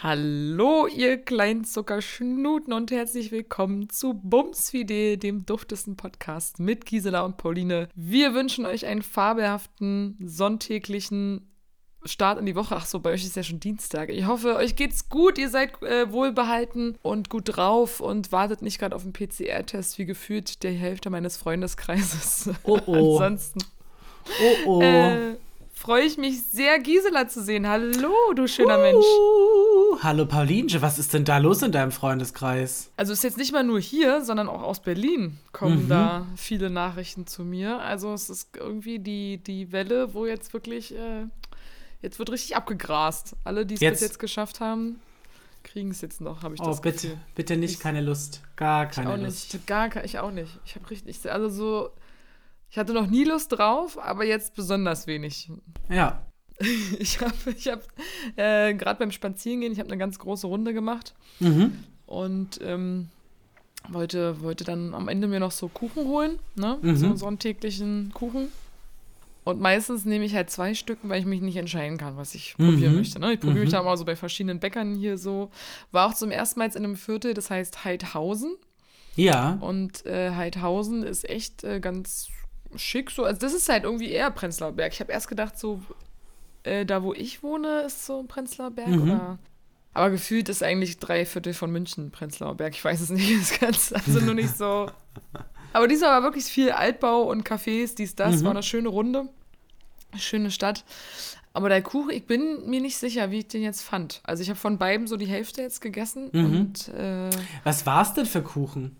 Hallo, ihr kleinen Zuckerschnuten und herzlich willkommen zu Bumsfidel, dem duftesten Podcast mit Gisela und Pauline. Wir wünschen euch einen fabelhaften, sonntäglichen Start in die Woche. Ach so, bei euch ist ja schon Dienstag. Ich hoffe, euch geht's gut, ihr seid äh, wohlbehalten und gut drauf und wartet nicht gerade auf den PCR-Test, wie gefühlt der Hälfte meines Freundeskreises. Oh oh. Ansonsten. Oh oh. Äh, freue ich mich sehr, Gisela zu sehen. Hallo, du schöner uh, Mensch. Hallo Paulinche, was ist denn da los in deinem Freundeskreis? Also ist jetzt nicht mal nur hier, sondern auch aus Berlin kommen Mhm. da viele Nachrichten zu mir. Also es ist irgendwie die, die Welle, wo jetzt wirklich, äh, jetzt wird richtig abgegrast. Alle, die es bis Jetzt- geschafft haben, kriegen es jetzt noch, habe ich Oh, das bitte, Gefühl. bitte nicht, Ich- keine Lust. Gar keine auch nicht. Lust. Ich hab gar ich auch nicht. Ich habe richtig, also so, ich hatte noch nie Lust drauf, aber jetzt besonders wenig. Ja. Ich habe, ich habe äh, gerade beim Spazierengehen, ich habe eine ganz große Runde gemacht Mhm. und ähm, wollte, wollte dann am Ende mir noch so Kuchen holen, ne? Mhm. So sonntäglichen Kuchen. Und meistens nehme ich halt zwei Stück, weil ich mich nicht entscheiden kann, was ich Mhm. probieren möchte. Ne? Ich probiere mich Mhm. da mal so bei verschiedenen Bäckern hier so. War auch zum ersten Mal jetzt in einem Viertel, das heißt Heidhausen. Ja. Und äh, Heidhausen ist echt äh, ganz schick so. Also das ist halt irgendwie eher Prenzlauer Berg. Ich habe erst gedacht, so äh, da wo ich wohne, ist so Prenzlauer Berg Mhm. oder. Aber gefühlt ist eigentlich drei Viertel von München Prenzlauer Berg. Ich weiß es nicht. Das ganz, also nur nicht so. Aber diesmal war wirklich viel Altbau und Cafés, dies, das. Mhm. War eine schöne Runde. Schöne Stadt. Aber der Kuchen, ich bin mir nicht sicher, wie ich den jetzt fand. Also ich habe von beiden so die Hälfte jetzt gegessen. Mhm. Und äh, Was war's denn für Kuchen?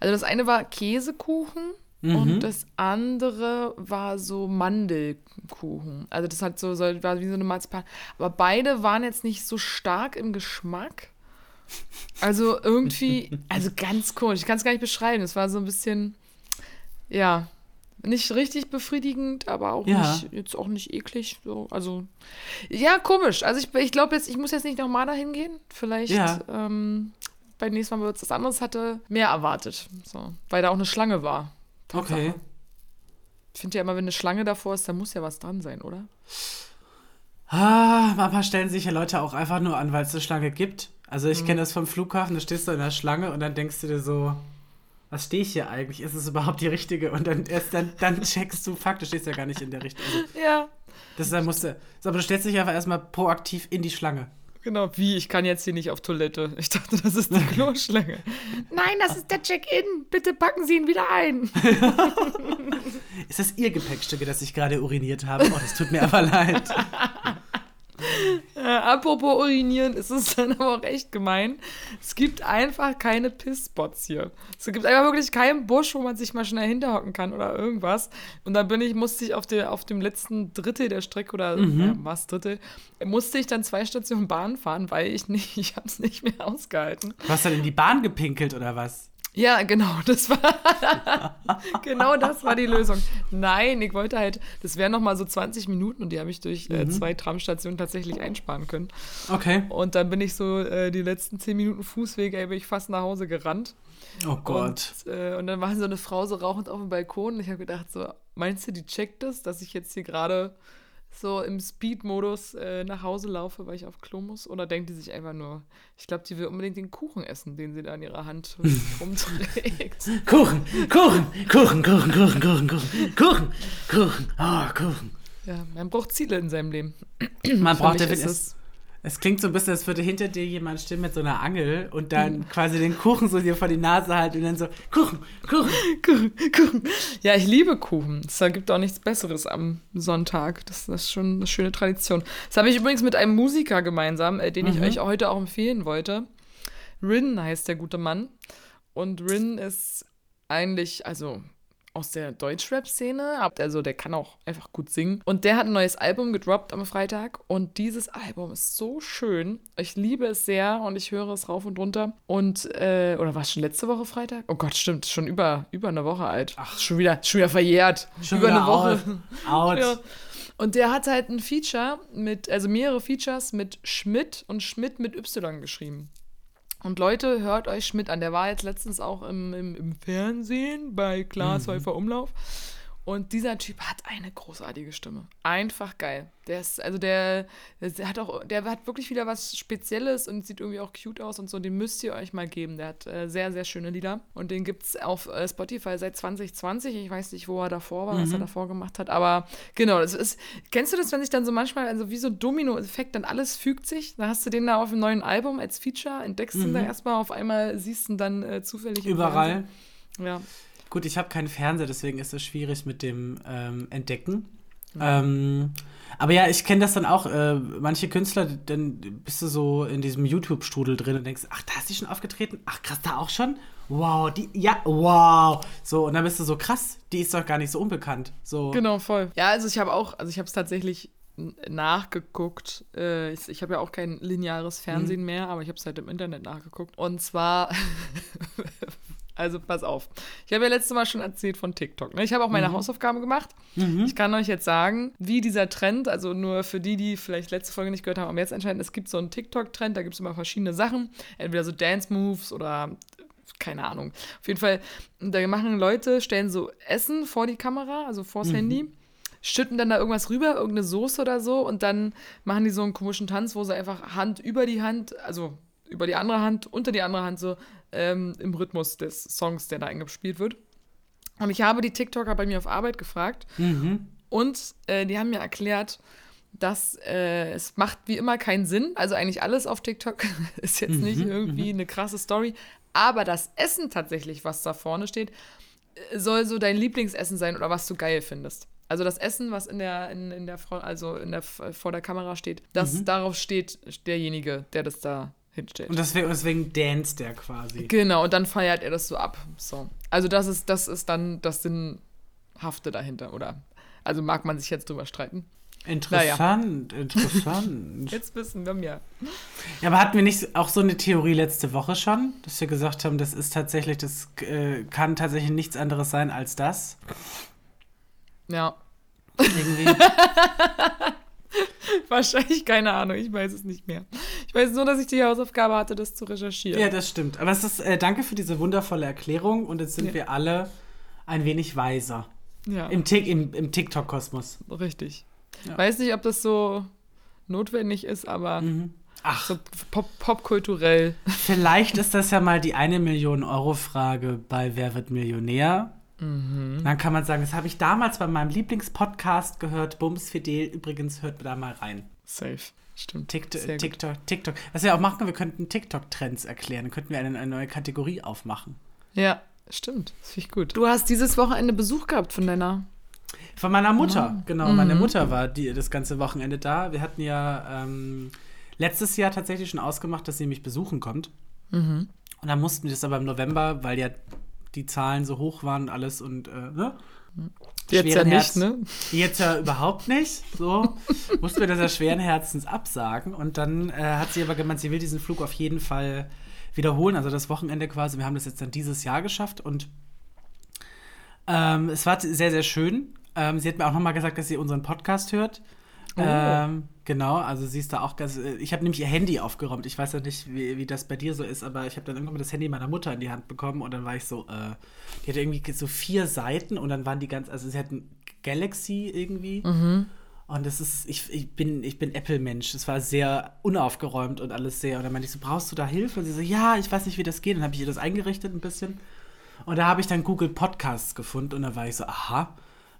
also das eine war Käsekuchen Mhm. und das andere war so Mandelkuchen. Also das hat so, so war wie so eine Marzipan. Aber beide waren jetzt nicht so stark im Geschmack. Also irgendwie, also ganz komisch. Ich kann es gar nicht beschreiben. Es war so ein bisschen, ja, nicht richtig befriedigend, aber auch Ja. nicht, jetzt auch nicht eklig. So. Also, ja, komisch. Also ich, ich glaube jetzt, ich muss jetzt nicht nochmal dahin gehen. Vielleicht Ja. ähm, beim nächsten Mal wird es was anderes. Hatte mehr erwartet. So, weil da auch eine Schlange war. Tatsache. Okay. Ich finde ja immer, wenn eine Schlange davor ist, da muss ja was dran sein, oder? Ah, manchmal stellen sich ja Leute auch einfach nur an, weil es eine Schlange gibt. Also Mhm. ich kenne das vom Flughafen, da stehst du in der Schlange und dann denkst du dir so, was stehe ich hier eigentlich? Ist es überhaupt die richtige? Und dann erst dann, dann checkst du, fuck, du stehst ja gar nicht in der richtigen. Also, Ja. das dann musst du, so, aber du stellst dich einfach erstmal proaktiv in die Schlange. Genau, wie? Ich kann jetzt hier nicht auf Toilette. Ich dachte, das ist die Kloschlange. Nein, das ist der Check-in. Bitte packen Sie ihn wieder ein. Ist das Ihr Gepäckstücke, das ich gerade uriniert habe? Oh, das tut mir aber leid. Äh, apropos urinieren, ist es dann aber auch echt gemein. Es gibt einfach keine Pissspots hier. Es gibt einfach wirklich keinen Busch, wo man sich mal schnell hinterhocken kann oder irgendwas. Und dann bin ich, musste ich auf, der, auf dem letzten Drittel der Strecke oder ja, was Drittel, musste ich dann zwei Stationen Bahn fahren, weil ich nicht, ich habe es nicht mehr ausgehalten. Du hast dann in die Bahn gepinkelt oder was? Ja, genau, das war genau das war die Lösung. Nein, ich wollte halt, das wären noch mal so 20 Minuten und die habe ich durch äh, zwei Tramstationen tatsächlich einsparen können. Okay. Und dann bin ich so äh, die letzten 10 Minuten Fußweg, ey, bin ich fast nach Hause gerannt. Oh Gott. Und, äh, und dann war so eine Frau so rauchend auf dem Balkon und ich habe gedacht so, meinst du, die checkt das, dass ich jetzt hier gerade so im Speed-Modus äh, nach Hause laufe, weil ich auf Klo muss? Oder denkt die sich einfach nur, ich glaube, die will unbedingt den Kuchen essen, den sie da in ihrer Hand rumträgt. Kuchen, Kuchen, Kuchen, Kuchen, Kuchen, Kuchen, Kuchen, Kuchen, Kuchen, oh, Kuchen. Ja, man braucht Ziele in seinem Leben. Man braucht mich definitiv. Es, klingt so ein bisschen, als würde hinter dir jemand stehen mit so einer Angel und dann quasi den Kuchen so dir vor die Nase halten und dann so, Kuchen, Kuchen. Kuchen, Kuchen. Ja, ich liebe Kuchen. Es gibt auch nichts Besseres am Sonntag. Das, das ist schon eine schöne Tradition. Das habe ich übrigens mit einem Musiker gemeinsam, äh, den ich Mhm. euch heute auch empfehlen wollte. Rin heißt der gute Mann. Und Rin ist eigentlich, also aus der Deutschrap-Szene, also der kann auch einfach gut singen. Und der hat ein neues Album gedroppt am Freitag und dieses Album ist so schön. Ich liebe es sehr und ich höre es rauf und runter. Und, äh, oder war es schon letzte Woche Freitag? Oh Gott, stimmt, schon über, über eine Woche alt. Ach, schon wieder, schon wieder verjährt. Schon über eine Woche. Out. Ja. Und der hat halt ein Feature mit, also mehrere Features mit Schmidt und Schmidt mit Y geschrieben. Und Leute, hört euch Schmidt an. Der war jetzt letztens auch im, im, im Fernsehen bei Klaas Häufer Umlauf. Und dieser Typ hat eine großartige Stimme. Einfach geil. Der ist, also der, der hat auch, der hat wirklich wieder was Spezielles und sieht irgendwie auch cute aus und so. Den müsst ihr euch mal geben. Der hat äh, sehr, sehr schöne Lieder. Und den gibt es auf äh, Spotify seit 2020. Ich weiß nicht, wo er davor war, mhm. was er mhm. davor gemacht hat. Aber genau, das ist. Kennst du das, wenn sich dann so manchmal, also wie so Domino-Effekt, dann alles fügt sich? Da hast du den da auf dem neuen Album als Feature, entdeckst mhm. ihn da erstmal, auf einmal siehst du ihn dann äh, zufällig. Überall. Ja. Gut, ich habe keinen Fernseher, deswegen ist es schwierig mit dem ähm, Entdecken. Ja. Ähm, aber ja, ich kenne das dann auch. Äh, manche Künstler, dann bist du so in diesem YouTube-Strudel drin und denkst, ach, da ist die schon aufgetreten? Ach, krass, da auch schon? Wow, die, ja, wow. So, und dann bist du so, krass, die ist doch gar nicht so unbekannt. So. Genau, voll. Ja, also ich habe auch, also ich habe es tatsächlich nachgeguckt. Äh, ich, ich habe ja auch kein lineares Fernsehen mhm. mehr, aber ich habe es halt im Internet nachgeguckt. Und zwar Also pass auf. Ich habe ja letztes Mal schon erzählt von TikTok. Ne? Ich habe auch meine mhm. Hausaufgaben gemacht. Mhm. Ich kann euch jetzt sagen, wie dieser Trend, also nur für die, die vielleicht letzte Folge nicht gehört haben, aber jetzt entscheiden, es gibt so einen TikTok-Trend, da gibt es immer verschiedene Sachen. Entweder so Dance-Moves oder keine Ahnung. Auf jeden Fall, da machen Leute, stellen so Essen vor die Kamera, also vors mhm. Handy schütten dann da irgendwas rüber, irgendeine Soße oder so und dann machen die so einen komischen Tanz, wo sie einfach Hand über die Hand, also über die andere Hand, unter die andere Hand so ähm, im Rhythmus des Songs, der da eingespielt wird. Und ich habe die TikToker bei mir auf Arbeit gefragt mhm. und äh, die haben mir erklärt, dass äh, es macht wie immer keinen Sinn. Also eigentlich alles auf TikTok ist jetzt mhm. nicht irgendwie mhm. eine krasse Story. Aber das Essen tatsächlich, was da vorne steht, äh, soll so dein Lieblingsessen sein oder was du geil findest. Also das Essen, was in der, in, in der, also in der, vor der Kamera steht, das mhm. darauf steht derjenige, der das da hinstellt. Und deswegen, deswegen danst der quasi. Genau, und dann feiert er das so ab. So. Also das ist, das ist dann das Sinnhafte dahinter, oder? Also mag man sich jetzt drüber streiten. Interessant, naja. interessant. Jetzt wissen wir mehr. Ja, aber hatten wir nicht auch so eine Theorie letzte Woche schon, dass wir gesagt haben, das ist tatsächlich, das äh, kann tatsächlich nichts anderes sein als das? Ja. Irgendwie. Wahrscheinlich, keine Ahnung, ich weiß es nicht mehr. Ich weiß nur, dass ich die Hausaufgabe hatte, das zu recherchieren. Ja, das stimmt. Aber es ist, äh, danke für diese wundervolle Erklärung und jetzt sind ja. wir alle ein wenig weiser. Ja. Im, im, im TikTok-Kosmos. Richtig. Ja. Weiß nicht, ob das so notwendig ist, aber mhm. Ach. so pop popkulturell. Vielleicht ist das ja mal die eine Million Euro Frage bei Wer wird Millionär? Mhm. Dann kann man sagen, das habe ich damals bei meinem Lieblingspodcast gehört, Bums Fidel. Übrigens, hört da mal rein. Safe. Stimmt. TikTok, TikTok, TikTok. Was wir auch machen, wir könnten TikTok-Trends erklären. Dann könnten wir eine, eine neue Kategorie aufmachen. Ja, stimmt. Das finde ich gut. Du hast dieses Wochenende Besuch gehabt von deiner. Von meiner Mutter, oh. genau. Mhm. Meine Mutter war die, das ganze Wochenende da. Wir hatten ja ähm, letztes Jahr tatsächlich schon ausgemacht, dass sie mich besuchen kommt. Mhm. Und dann mussten wir das aber im November, weil ja die Zahlen so hoch waren und alles und äh, ne? Jetzt ja nicht, ne? Jetzt ja überhaupt nicht. So mussten wir das ja schweren Herzens absagen. Und dann äh, hat sie aber gemeint, sie will diesen Flug auf jeden Fall wiederholen. Also das Wochenende quasi. Wir haben das jetzt dann dieses Jahr geschafft und ähm, es war sehr, sehr schön. Ähm, sie hat mir auch nochmal gesagt, dass sie unseren Podcast hört. Oh. Ähm, genau, also sie ist da auch ganz. Äh, ich habe nämlich ihr Handy aufgeräumt. Ich weiß ja nicht, wie, wie das bei dir so ist, aber ich habe dann irgendwann mal das Handy meiner Mutter in die Hand bekommen und dann war ich so, äh, die hatte irgendwie so vier Seiten und dann waren die ganz, also sie hatten Galaxy irgendwie. Mhm. Und das ist, ich, ich bin, ich bin Apple-Mensch. Es war sehr unaufgeräumt und alles sehr. Und dann meinte ich so, brauchst du da Hilfe? Und sie so, ja, ich weiß nicht, wie das geht. Und dann habe ich ihr das eingerichtet ein bisschen. Und da habe ich dann Google Podcasts gefunden und da war ich so, aha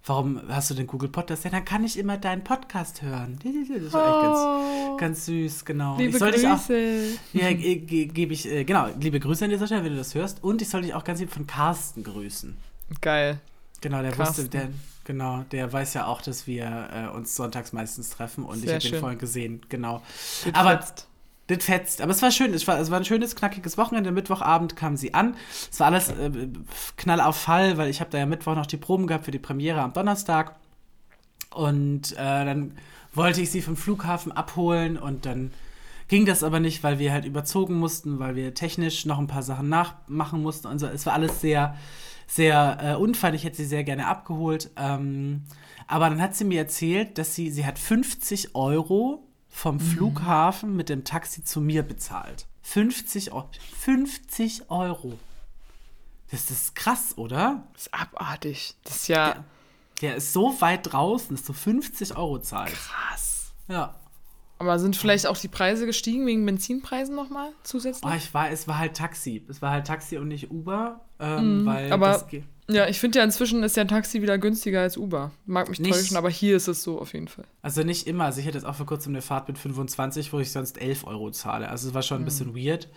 warum hast du den Google Podcast? Ja, dann kann ich immer deinen Podcast hören. Das war echt oh. ganz, ganz süß, genau. Liebe ich soll Grüße. Dich auch, ja, gebe ich, äh, genau, liebe Grüße an dieser Stelle, wenn du das hörst. Und ich soll dich auch ganz lieb von Carsten grüßen. Geil. Genau, der Carsten. wusste, der, genau, der weiß ja auch, dass wir äh, uns sonntags meistens treffen und Sehr ich habe ihn vorhin gesehen, genau. Gut Aber. Das fetzt. Aber es war schön. Es war, es war ein schönes, knackiges Wochenende. Mittwochabend kam sie an. Es war alles äh, knall auf Fall, weil ich habe da ja Mittwoch noch die Proben gehabt für die Premiere am Donnerstag. Und äh, dann wollte ich sie vom Flughafen abholen und dann ging das aber nicht, weil wir halt überzogen mussten, weil wir technisch noch ein paar Sachen nachmachen mussten und so. Es war alles sehr, sehr äh, unfein. Ich hätte sie sehr gerne abgeholt. Ähm, aber dann hat sie mir erzählt, dass sie, sie hat 50 Euro vom mhm. Flughafen mit dem Taxi zu mir bezahlt. 50 Euro. 50 Euro. Das ist krass, oder? Das ist abartig. Das ist ja. Der ist so weit draußen, dass du 50 Euro zahlst. Krass. Ja. Aber sind vielleicht auch die Preise gestiegen wegen Benzinpreisen nochmal zusätzlich? Oh, ich war, es war halt Taxi. Es war halt Taxi und nicht Uber. Ähm, weil Mhm. aber das Ja, ich finde ja inzwischen ist ja ein Taxi wieder günstiger als Uber. Mag mich Nicht- täuschen, aber hier ist es so auf jeden Fall. Also nicht immer. Also ich hatte jetzt auch vor kurzem eine Fahrt mit 25, wo ich sonst 11 Euro zahle. Also es war schon ein bisschen weird.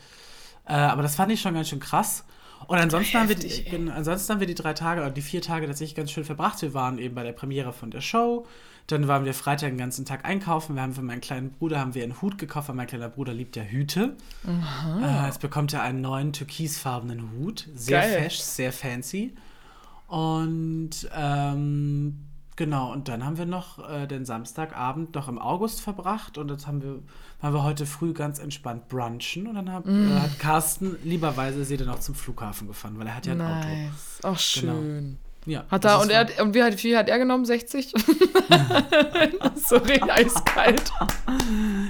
Äh, aber das fand ich schon ganz schön krass. Und ansonsten haben, wir die, Heftig, ansonsten haben wir die drei Tage oder die vier Tage tatsächlich ganz schön verbracht. Wir waren eben bei der Premiere von der Show. Dann waren wir Freitag den ganzen Tag einkaufen. Wir haben für meinen kleinen Bruder haben wir einen Hut gekauft, weil mein kleiner Bruder liebt ja Hüte. Äh, jetzt bekommt er einen neuen türkisfarbenen Hut. Sehr Geil. fesch, sehr fancy. Und ähm, genau, und dann haben wir noch äh, den Samstagabend noch im August verbracht und jetzt haben wir, waren wir heute früh ganz entspannt brunchen und dann hab, Mm. äh, hat Carsten lieberweise sie dann auch zum Flughafen gefahren, weil er hat ja ein Auto. nice. Ach, schön. Ja, Hat er, und, er hat, und wie, hat, wie hat er genommen? 60? Sorry, eiskalt.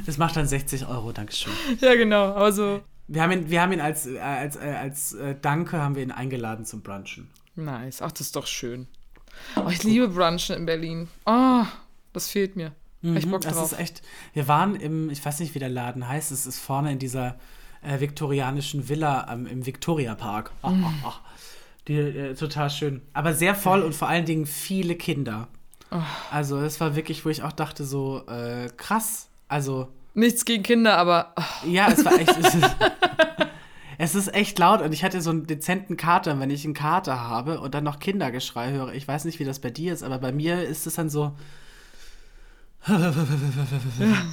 Das macht dann 60 Euro, Dankeschön. Ja, genau. Aber so, Wir haben ihn, wir haben ihn als, äh, als, äh, als äh, Danke haben wir ihn eingeladen zum Brunchen. Nice. Ach, das ist doch schön. Oh, ich liebe Brunchen in Berlin. Oh, das fehlt mir. Hab ich Mhm, Bock das drauf. ist echt. Wir waren im, ich weiß nicht, wie der Laden heißt, es ist vorne in dieser äh, viktorianischen Villa ähm, im Victoria Park. Mm. ah, ah. Die, äh, total schön. Aber sehr voll und vor allen Dingen viele Kinder. Oh. Also, es war wirklich, wo ich auch dachte, so äh, krass. Also, Nichts gegen Kinder, aber oh, ja, es war echt. es, ist, echt laut und ich hatte so einen dezenten Kater. Und Wenn ich einen Kater habe und dann noch Kindergeschrei höre, ich weiß nicht, wie das bei dir ist, aber bei mir ist es dann so.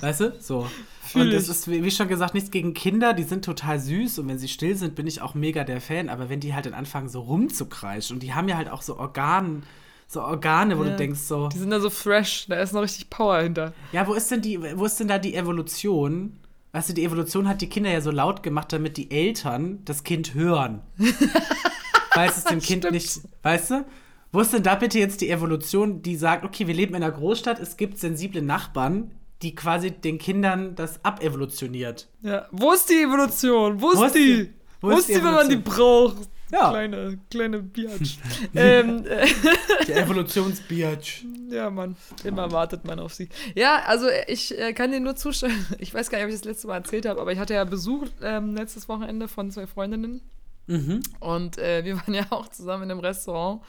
Weißt du? So. Fühl und es ist, wie schon gesagt, nichts gegen Kinder, die sind total süß und wenn sie still sind, bin ich auch mega der Fan. Aber wenn die halt dann anfangen, so rumzukreischen und die haben ja halt auch so Organ, so Organe, wo Ja. du denkst, so, die sind da so fresh. Da ist noch richtig Power hinter. ja, wo ist denn die, wo ist denn da die Evolution? Weißt du, die Evolution hat die Kinder ja so laut gemacht, damit die Eltern das Kind hören. Weil es dem Kind Stimmt. nicht, weißt du? Wo ist denn da bitte jetzt die Evolution, die sagt, okay, wir leben in einer Großstadt, es gibt sensible Nachbarn, die quasi den Kindern das abevolutioniert. Ja. Wo ist die Evolution? Wo ist, Wo ist die? die- Wo, ist die, wenn man die braucht? Ja. Kleine, kleine Biatch. ähm, äh, Der Evolutionsbiatch. ja, Mann. Immer wartet man auf sie. Ja, also ich äh, kann dir nur zustimmen. Ich weiß gar nicht, ob ich das letzte Mal erzählt habe, aber ich hatte ja Besuch ähm, letztes Wochenende von zwei Freundinnen. Mhm. Und äh, wir waren ja auch zusammen in einem Restaurant.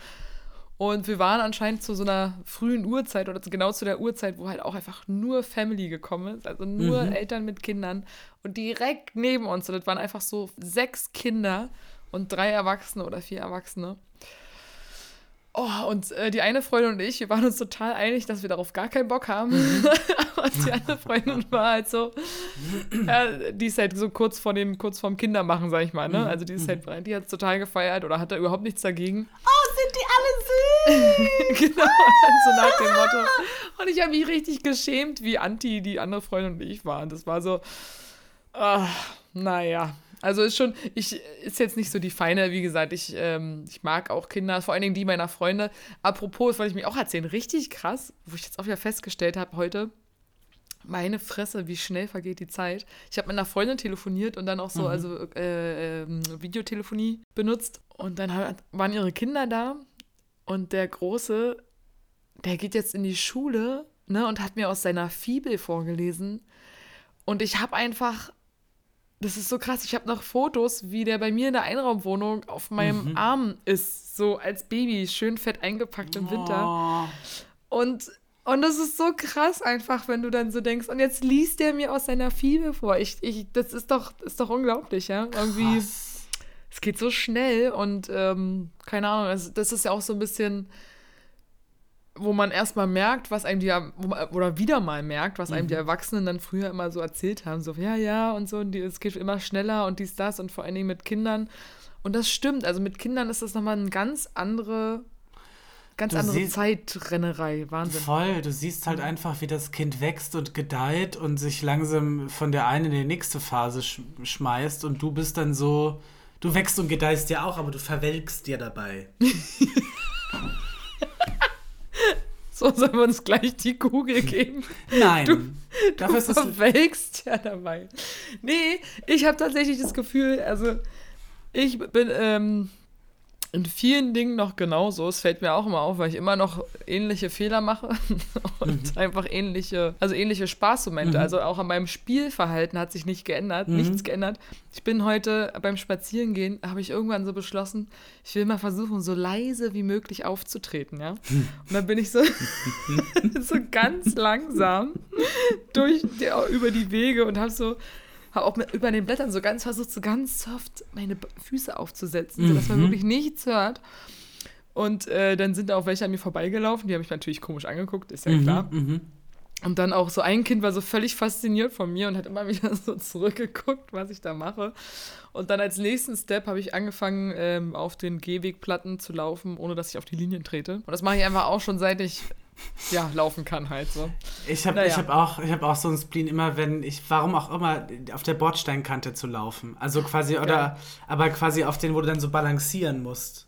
Und wir waren anscheinend zu so einer frühen Uhrzeit oder genau zu der Uhrzeit, wo halt auch einfach nur Family gekommen ist. Also nur Mhm. Eltern mit Kindern. Und direkt neben uns, und das waren einfach so sechs Kinder und drei Erwachsene oder vier Erwachsene. Oh, und äh, die eine Freundin und ich, wir waren uns total einig, dass wir darauf gar keinen Bock haben. und die andere Freundin war halt so, ja, die ist halt so kurz vor dem, kurz vorm Kindermachen, sag ich mal, ne? Also die ist halt, die hat es total gefeiert oder hatte überhaupt nichts dagegen. Oh, sind die alle süß? genau, so nach dem Motto. Und ich habe mich richtig geschämt, wie anti die andere Freundin und ich waren. Das war so, ah, naja. Also ist schon, ich ist jetzt nicht so die feine, wie gesagt, ich, ähm, ich mag auch Kinder, vor allen Dingen die meiner Freunde. Apropos, das wollte ich mir auch erzählen, richtig krass, wo ich jetzt auch wieder festgestellt habe heute, meine Fresse, wie schnell vergeht die Zeit. Ich habe mit einer Freundin telefoniert und dann auch so, also äh, ähm, Videotelefonie benutzt. Und dann hat, waren ihre Kinder da und der Große, der geht jetzt in die Schule ne, und hat mir aus seiner Fibel vorgelesen. Und ich habe einfach, das ist so krass, ich habe noch Fotos, wie der bei mir in der Einraumwohnung auf meinem Arm ist, so als Baby, schön fett eingepackt im Winter. Oh. Und, und das ist so krass einfach, wenn du dann so denkst, und jetzt liest der mir aus seiner Fibel vor. Ich, ich, das ist doch, ist doch unglaublich, ja. Irgendwie, Krass. es geht so schnell und ähm, keine Ahnung, also das ist ja auch so ein bisschen, wo man erstmal merkt, was einem die, oder wieder mal merkt, was einem die Erwachsenen dann früher immer so erzählt haben. So, ja, ja, und so, und die, es geht immer schneller und dies, das und vor allen Dingen mit Kindern. Und das stimmt, also mit Kindern ist das nochmal eine ganz andere, ganz Du andere siehst- Zeitrennerei. Wahnsinn. Voll, du siehst halt einfach, wie das Kind wächst und gedeiht und sich langsam von der einen in die nächste Phase sch schmeißt und du bist dann so, du wächst und gedeihst ja auch, aber du verwelkst dir dabei. So sollen wir uns gleich die Kugel geben. Nein. Du das verwelkst ja dabei. Nee, ich habe tatsächlich das Gefühl, also ich bin, ähm, in vielen Dingen noch genauso. Es fällt mir auch immer auf, weil ich immer noch ähnliche Fehler mache und mhm. einfach ähnliche, also ähnliche Spaßmomente. Mhm. Also auch an meinem Spielverhalten hat sich nicht geändert, mhm. nichts geändert. Ich bin heute beim Spazierengehen, habe ich irgendwann so beschlossen, ich will mal versuchen, so leise wie möglich aufzutreten, ja. Und dann bin ich so, so ganz langsam durch die, über die Wege und habe so habe auch mit, über den Blättern so ganz versucht, so ganz soft meine Füße aufzusetzen, mhm. sodass man wirklich nichts hört. Und äh, dann sind da auch welche an mir vorbeigelaufen, die habe ich natürlich komisch angeguckt, ist ja mhm, klar. Mhm. Und dann auch so ein Kind war so völlig fasziniert von mir und hat immer wieder so zurückgeguckt, was ich da mache. Und dann als nächsten Step habe ich angefangen, ähm, auf den Gehwegplatten zu laufen, ohne dass ich auf die Linien trete. Und das mache ich einfach auch schon seit ich ja, laufen kann halt so. Ich habe naja. hab auch, hab auch so ein Spleen immer, wenn ich, warum auch immer, auf der Bordsteinkante zu laufen. Also quasi, oder, ja. aber quasi auf den, wo du dann so balancieren musst.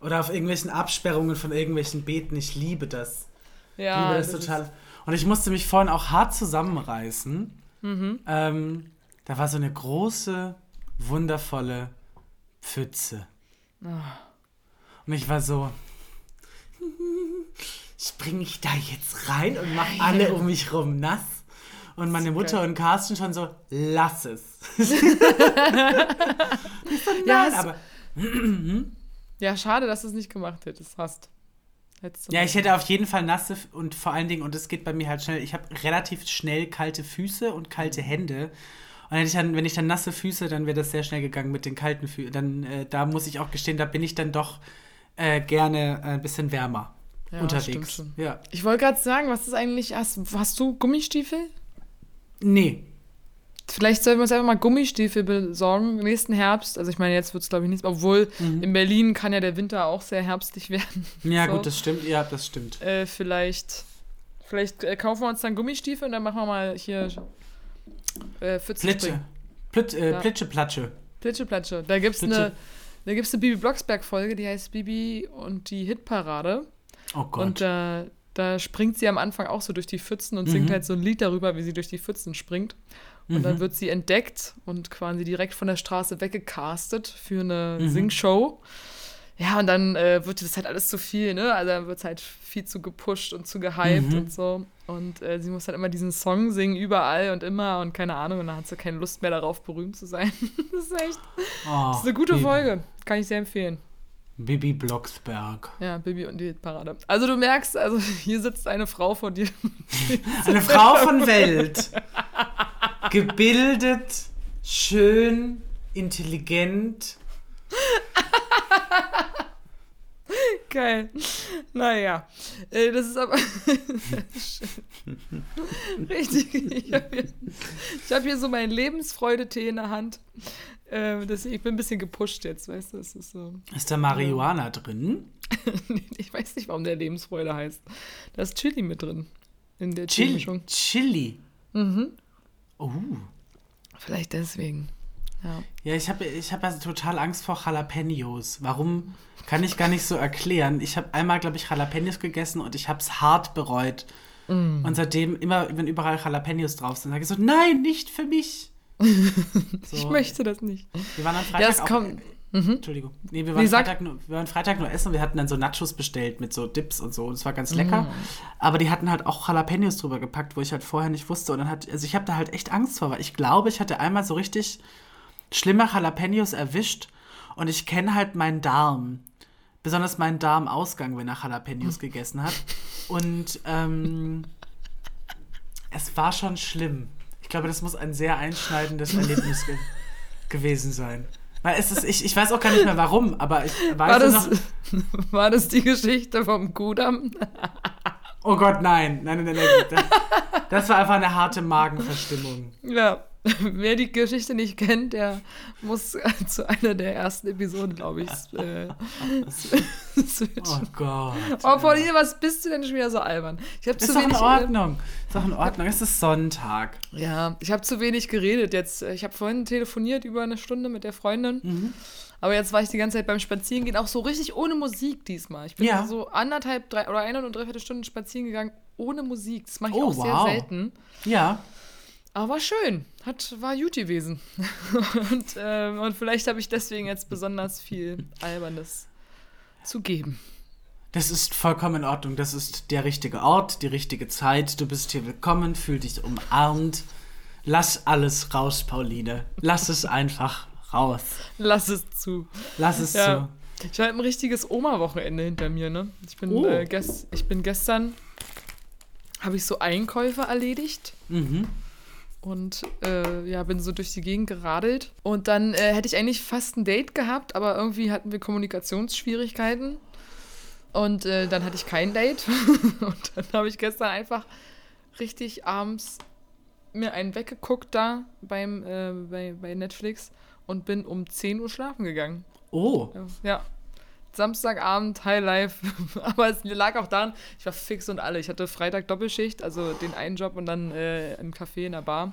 Oder auf irgendwelchen Absperrungen von irgendwelchen Beeten. Ich liebe das. Ja. Ich liebe das, das total. Und ich musste mich vorhin auch hart zusammenreißen. Mhm. Ähm, da war so eine große, wundervolle Pfütze. Oh. Und ich war so, springe ich da jetzt rein und mache alle um mich rum nass? Und meine Mutter und Carsten schon so, lass es. so, nein, ja, aber. ja, schade, dass du es nicht gemacht hättest. Hast. Ja, ich hätte auf jeden Fall nasse und vor allen Dingen, und es geht bei mir halt schnell, ich habe relativ schnell kalte Füße und kalte Hände. Und ich dann, wenn ich dann nasse Füße, dann wäre das sehr schnell gegangen mit den kalten Füßen. Dann, äh, da muss ich auch gestehen, da bin ich dann doch äh, gerne ein bisschen wärmer ja, unterwegs. Ja. Ich wollte gerade sagen, was ist eigentlich, hast, hast du Gummistiefel? Nee. Vielleicht sollten wir uns einfach mal Gummistiefel besorgen nächsten Herbst. Also ich meine, jetzt wird es glaube ich nichts, obwohl mhm. in Berlin kann ja der Winter auch sehr herbstlich werden. Ja, so. gut, das stimmt. Ja, das stimmt. Äh, vielleicht vielleicht äh, kaufen wir uns dann Gummistiefel und dann machen wir mal hier äh, Plitsche. Plit, äh, ja. Plitsche Platsche. Plitsche Platsche. Da gibt es eine, eine Bibi Blocksberg-Folge, die heißt Bibi und die Hitparade. Oh Gott. Und äh, da springt sie am Anfang auch so durch die Pfützen und mhm. singt halt so ein Lied darüber, wie sie durch die Pfützen springt. Und mhm. dann wird sie entdeckt und quasi direkt von der Straße weggecastet für eine mhm. Singshow. Ja, und dann äh, wird das halt alles zu viel, ne? Also dann wird es halt viel zu gepusht und zu gehypt mhm. und so. Und äh, sie muss halt immer diesen Song singen, überall und immer und keine Ahnung. Und dann hat sie keine Lust mehr darauf, berühmt zu sein. das ist echt. Oh, das ist eine gute. Folge. Kann ich sehr empfehlen. Bibi Blocksberg. Ja, Bibi und die Parade. Also du merkst, also hier sitzt eine Frau vor dir. eine Frau von Welt. Gebildet, schön, intelligent. Geil. Naja, äh, das ist aber richtig. Ich habe hier, hab hier so meinen Lebensfreude-Tee in der Hand. Äh, ich bin ein bisschen gepusht jetzt, weißt du? Das ist, so, ist da Marihuana ja. drin? ich weiß nicht, warum der Lebensfreude heißt. Da ist Chili mit drin. In der Chili. Chili. Mhm. Oh. Vielleicht deswegen. Ja, ja ich habe ich hab also total Angst vor Jalapenos. Warum, kann ich gar nicht so erklären. Ich habe einmal, glaube ich, Jalapenos gegessen und ich habe es hart bereut. Mm. Und seitdem, immer wenn überall Jalapenos drauf sind, sage ich so, nein, nicht für mich. so. Ich möchte das nicht. Wir waren am Freitag ja, auch, kommt. Mhm. Entschuldigung. Nee, wir waren, nee, Freitag nur, wir waren Freitag nur essen und wir hatten dann so Nachos bestellt mit so Dips und so. Das war ganz lecker. Mm. Aber die hatten halt auch Jalapenos drüber gepackt, wo ich halt vorher nicht wusste. Und dann hat, also ich habe da halt echt Angst vor, weil ich glaube, ich hatte einmal so richtig schlimme Jalapenos erwischt und ich kenne halt meinen Darm. Besonders meinen Darmausgang, wenn er Jalapenos gegessen hat. Und ähm, es war schon schlimm. Ich glaube, das muss ein sehr einschneidendes Erlebnis ge gewesen sein. Weil es ist, ich, ich weiß auch gar nicht mehr warum, aber ich weiß war das, noch. War das die Geschichte vom Kudam? Oh Gott, nein. Nein, nein, nein, nein. Das war einfach eine harte Magenverstimmung. Ja. Wer die Geschichte nicht kennt, der muss zu einer der ersten Episoden, glaube ich, äh, switchen. Oh Gott. Oh, Pauline, was bist du denn schon wieder so albern? Ich ist zu doch wenig, in Ordnung. Ist doch in Ordnung. Es ist Sonntag. Ja, ich habe zu wenig geredet jetzt. Ich habe vorhin telefoniert über eine Stunde mit der Freundin. Mhm. Aber jetzt war ich die ganze Zeit beim Spazierengehen, auch so richtig ohne Musik diesmal. Ich bin ja. so anderthalb, drei oder eine und dreiviertel Stunden spazieren gegangen ohne Musik. Das mache ich oh, auch wow. sehr selten. Ja. Aber schön, hat, war gut gewesen. und, äh, und vielleicht habe ich deswegen jetzt besonders viel Albernes zu geben. Das ist vollkommen in Ordnung. Das ist der richtige Ort, die richtige Zeit. Du bist hier willkommen, fühl dich umarmt. Lass alles raus, Pauline. Lass es einfach raus. Lass es zu. Lass es Ja. Ich habe ein richtiges Oma-Wochenende hinter mir, ne? Ich bin, Oh. äh, ich bin gestern, habe ich so Einkäufe erledigt zu. Mhm. Und äh, ja, bin so durch die Gegend geradelt. Und dann äh, hätte ich eigentlich fast ein Date gehabt, aber irgendwie hatten wir Kommunikationsschwierigkeiten. Und äh, dann hatte ich kein Date. und dann habe ich gestern einfach richtig abends mir einen weggeguckt da beim, äh, bei, bei Netflix und bin um 10 Uhr schlafen gegangen. Oh, Ja. Samstagabend, High Life. Aber es lag auch daran, ich war fix und alle. Ich hatte Freitag Doppelschicht, also den einen Job und dann äh, im Café in der Bar.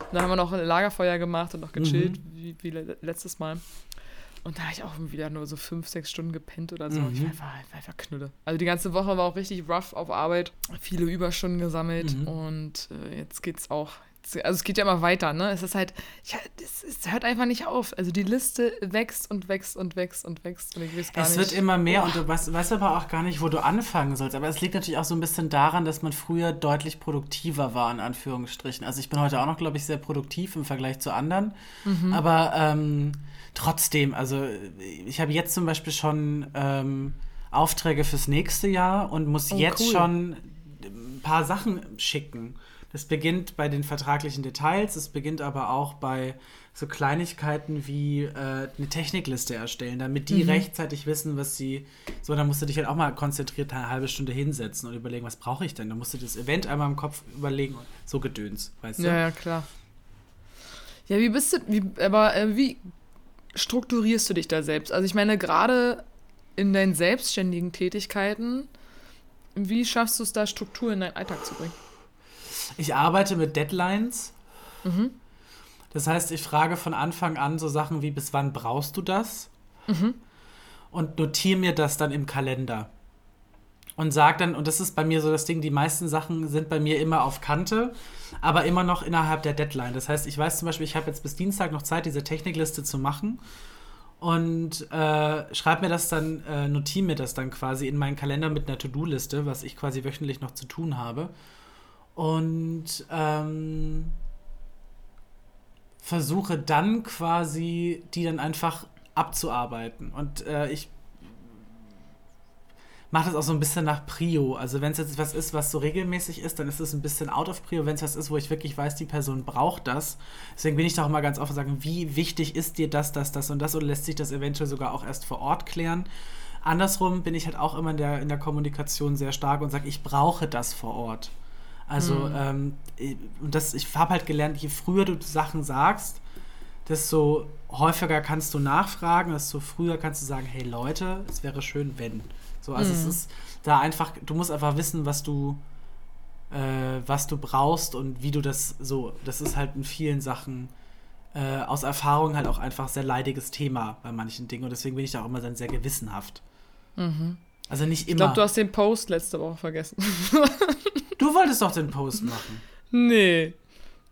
Und dann haben wir noch ein Lagerfeuer gemacht und noch gechillt, wie, wie le- letztes Mal. Und da habe ich auch wieder nur so fünf, sechs Stunden gepennt oder so. Ich war einfach, einfach knülle. Also die ganze Woche war auch richtig rough auf Arbeit. Viele Überstunden gesammelt Mhm. und äh, jetzt geht's auch. Also es geht ja immer weiter, ne? Es ist halt, ja, es, es hört einfach nicht auf. Also die Liste wächst und wächst und wächst und wächst. Und es wird immer mehr und du weißt, weißt aber auch gar nicht, wo du anfangen sollst. Aber es liegt natürlich auch so ein bisschen daran, dass man früher deutlich produktiver war, in Anführungsstrichen. Also ich bin heute auch noch, glaube ich, sehr produktiv im Vergleich zu anderen. Mhm. Aber ähm, trotzdem, also ich habe jetzt zum Beispiel schon ähm, Aufträge fürs nächste Jahr und muss Oh, jetzt cool. schon ein paar Sachen schicken. Das beginnt bei den vertraglichen Details, es beginnt aber auch bei so Kleinigkeiten wie äh, eine Technikliste erstellen, damit die rechtzeitig wissen, was sie. So, dann musst du dich halt auch mal konzentriert eine halbe Stunde hinsetzen und überlegen, was brauche ich denn? Dann musst du das Event einmal im Kopf überlegen und so Gedöns, weißt du? Ja, ja, klar. Ja, wie bist du, wie, aber äh, wie strukturierst du dich da selbst? Also ich meine, gerade in deinen selbstständigen Tätigkeiten, wie schaffst du es da, Struktur in deinen Alltag zu bringen? Ich arbeite mit Deadlines. Das heißt, ich frage von Anfang an so Sachen wie, bis wann brauchst du das? Und notiere mir das dann im Kalender. Und sag dann, und das ist bei mir so das Ding, die meisten Sachen sind bei mir immer auf Kante, aber immer noch innerhalb der Deadline. Das heißt, ich weiß zum Beispiel, ich habe jetzt bis Dienstag noch Zeit, diese Technikliste zu machen. Und äh, schreib mir das dann, äh, notiere mir das dann quasi in meinen Kalender mit einer To-Do-Liste, was ich quasi wöchentlich noch zu tun habe. Und ähm, versuche dann quasi die dann einfach abzuarbeiten. Und äh, ich mache das auch so ein bisschen nach Prio. Also wenn es jetzt was ist, was so regelmäßig ist, dann ist es ein bisschen out of Prio. Wenn es was ist, wo ich wirklich weiß, die Person braucht das. Deswegen bin ich da auch mal ganz offen und sagen, wie wichtig ist dir das, das, das und das? Oder lässt sich das eventuell sogar auch erst vor Ort klären? Andersrum bin ich halt auch immer in der, in der Kommunikation sehr stark und sage, ich brauche das vor Ort. Also, ähm, ich- und das, ich habe halt gelernt, je früher du Sachen sagst, desto häufiger kannst du nachfragen, desto früher kannst du sagen, hey Leute, es wäre schön, wenn. So, also es ist da einfach, du musst einfach wissen, was du, äh, was du brauchst und wie du das so, das ist halt in vielen Sachen äh, aus Erfahrung halt auch einfach sehr leidiges Thema bei manchen Dingen und deswegen bin ich da auch immer dann sehr gewissenhaft. Also nicht Ich immer. glaube, du hast den Post letzte Woche vergessen. du wolltest doch den Post machen. nee.